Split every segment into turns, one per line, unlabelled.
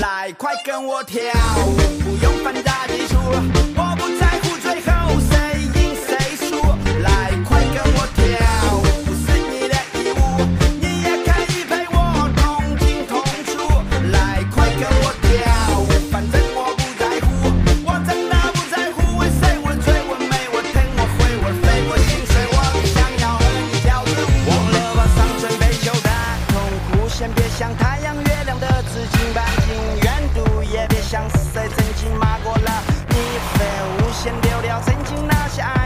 来，快跟我跳舞，不用翻大基曾经那些爱。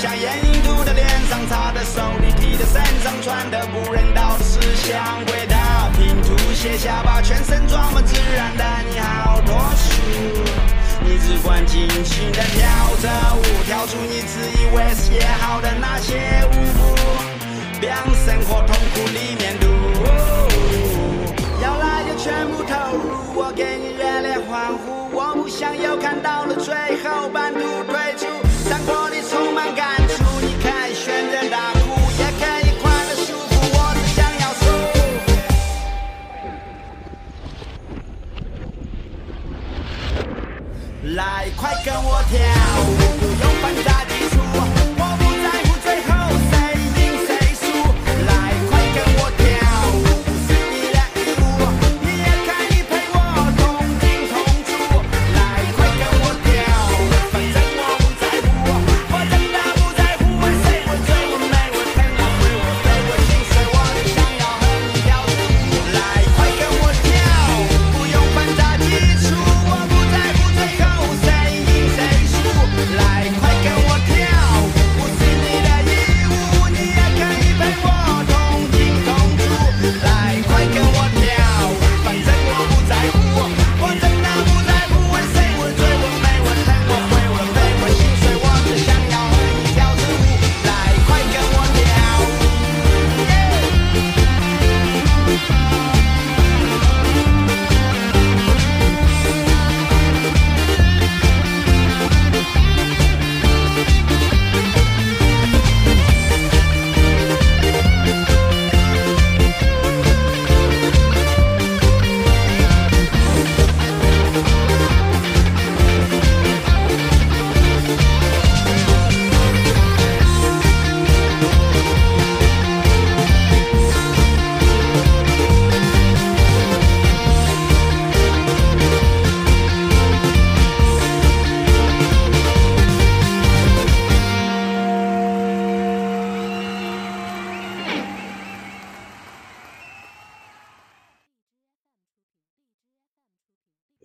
先别想眼影涂的脸上，擦的手里提的身上，穿的不人道的思想，回的拼图，卸下吧，全身装满自然的你好脱俗。你只管尽情的跳着舞，跳出你自以为是也好的那些舞步，让生活痛苦里面度。要来就全部投入，我给你热烈欢呼。我不想又看到了最后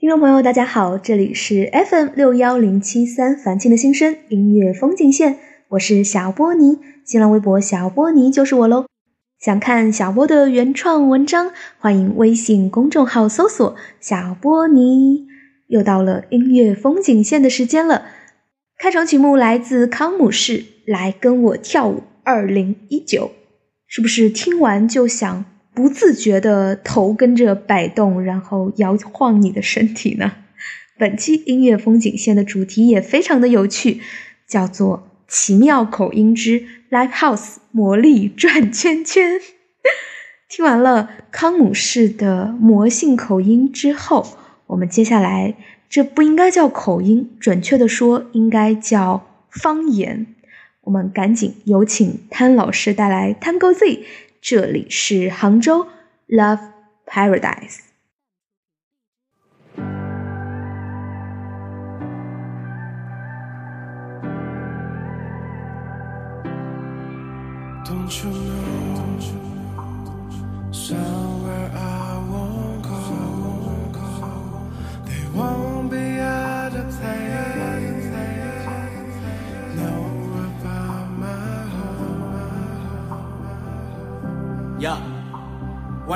听众朋友，大家好，这里是 FM 六幺零七三凡青的心声音乐风景线，我是小波尼，新浪微博小波尼就是我喽。想看小波的原创文章，欢迎微信公众号搜索“小波尼”。又到了音乐风景线的时间了，开场曲目来自康姆士，《来跟我跳舞》二零一九，是不是听完就想？不自觉的头跟着摆动，然后摇晃你的身体呢。本期音乐风景线的主题也非常的有趣，叫做“奇妙口音之 Live House 魔力转圈圈”。听完了康姆士的魔性口音之后，我们接下来这不应该叫口音，准确的说应该叫方言。我们赶紧有请潘老师带来 Tango Z，这里是杭州 Love Paradise。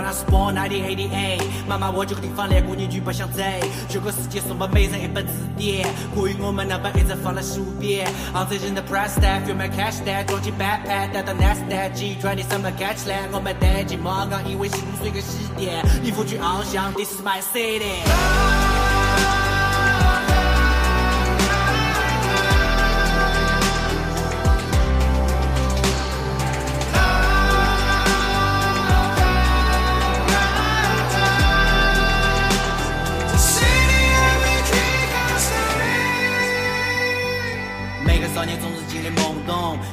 When I spawn 1988，妈妈我这个地方连过年就不想走。这个世界送我每人一本字典，关于我们那本一直放了十五遍。昂最近的 press tag，有没 cash tag，装进 backpack，带到 next tag，集团的什么 catch 来，我们带进马港，因为心碎个起点，你付去翱翔，This is my city。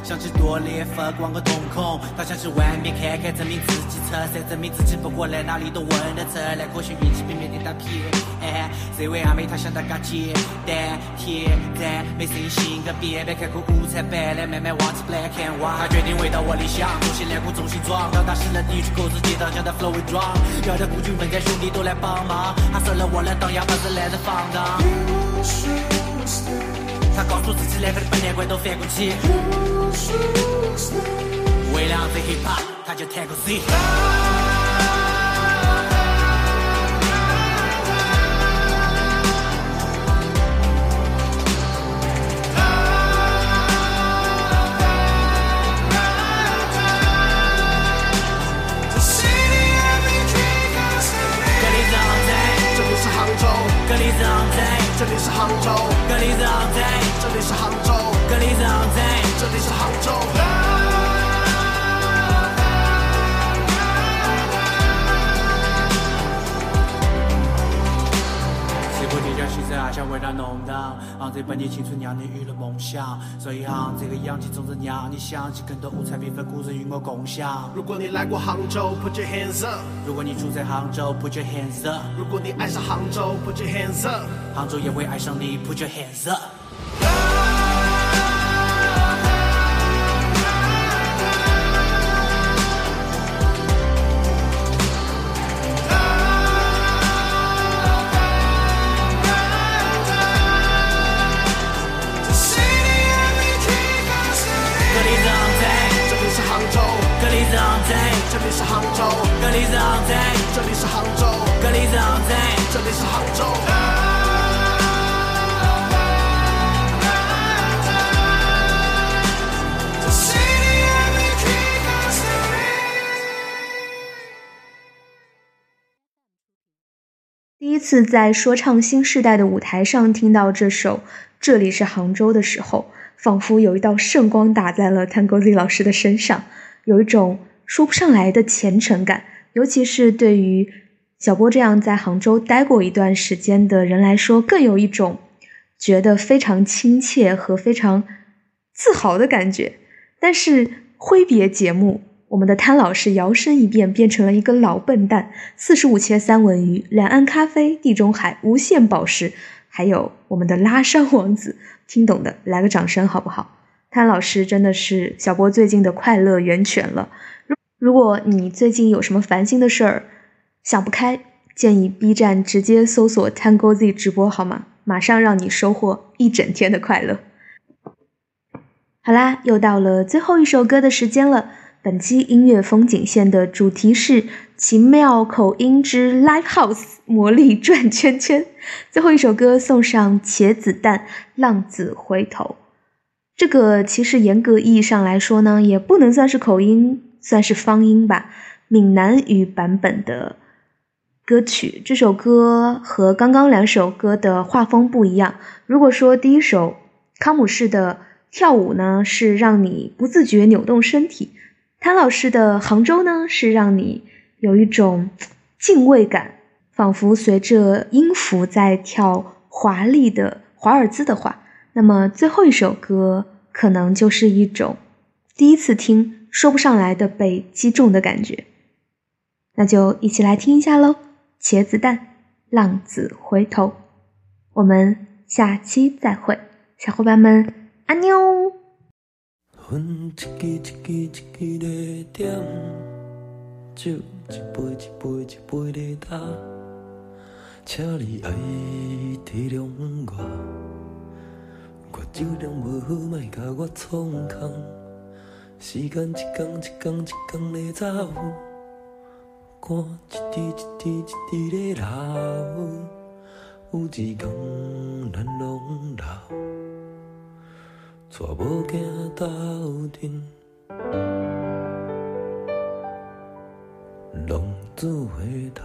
想起多裂发光个瞳孔，他想去外面看看，证明自己出色，证明自己不过来哪里都问得出来，可惜运气比别的打偏。哎，这位阿妹她想得更简单，天然没声性格变，别看过五彩斑斓，慢慢忘记 black and white。她决定回到我理想，重新来过重新装，到大势了地区口子街道将她 flow 为壮，要得孤军奋战，兄弟都来帮忙，他说了我来当哑巴是来人放荡。他告诉自己两个的本年关都翻过去，为了这 hip hop，他就 Tango Z。
这里是杭州。
西部地界西山，想为它弄荡，昂这半年青春让你娱乐梦想，所以氧气总是让你想起更多五彩缤纷故事与我共享。
如果你来过杭州，Put your hands up；
如果你住在杭州，Put your hands up，
如果你爱上杭州，Put your hands up。
杭州也会爱上你，Put your hands up。
是杭州，
格里兹昂在，
这里是杭州，
格里兹昂在。
这里是杭州。
第一次在说唱新时代的舞台上听到这首《这里是杭州》的时候，仿佛有一道圣光打在了 Tango Z 老师的身上，有一种说不上来的虔诚感。尤其是对于小波这样在杭州待过一段时间的人来说，更有一种觉得非常亲切和非常自豪的感觉。但是挥别节目，我们的潘老师摇身一变，变成了一个老笨蛋。四十五切三文鱼、两岸咖啡、地中海、无限宝石，还有我们的拉山王子，听懂的来个掌声好不好？潘老师真的是小波最近的快乐源泉了。如果你最近有什么烦心的事儿，想不开，建议 B 站直接搜索 Tango Z 直播好吗？马上让你收获一整天的快乐。好啦，又到了最后一首歌的时间了。本期音乐风景线的主题是奇妙口音之 Live House 魔力转圈圈。最后一首歌送上茄子蛋浪子回头。这个其实严格意义上来说呢，也不能算是口音，算是方音吧。闽南语版本的歌曲，这首歌和刚刚两首歌的画风不一样。如果说第一首康姆士的跳舞呢，是让你不自觉扭动身体。谭老师的杭州呢，是让你有一种敬畏感，仿佛随着音符在跳华丽的华尔兹的话，那么最后一首歌可能就是一种第一次听说不上来的被击中的感觉。那就一起来听一下喽，《茄子蛋，浪子回头》。我们下期再会，小伙伴们，阿妞。
分一支一支一支在点，酒一杯一杯一杯在打，请你爱体谅我，我酒量无好，莫甲我创空。时间一天一天一天在走，汗一滴一滴一滴在流，有一天咱拢老。带某囝斗阵，浪子回头。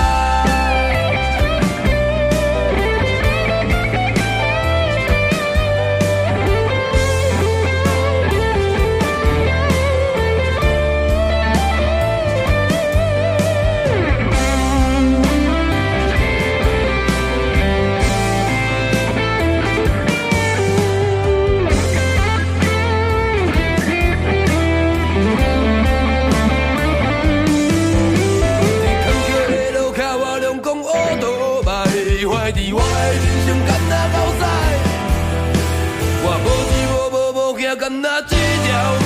那几条？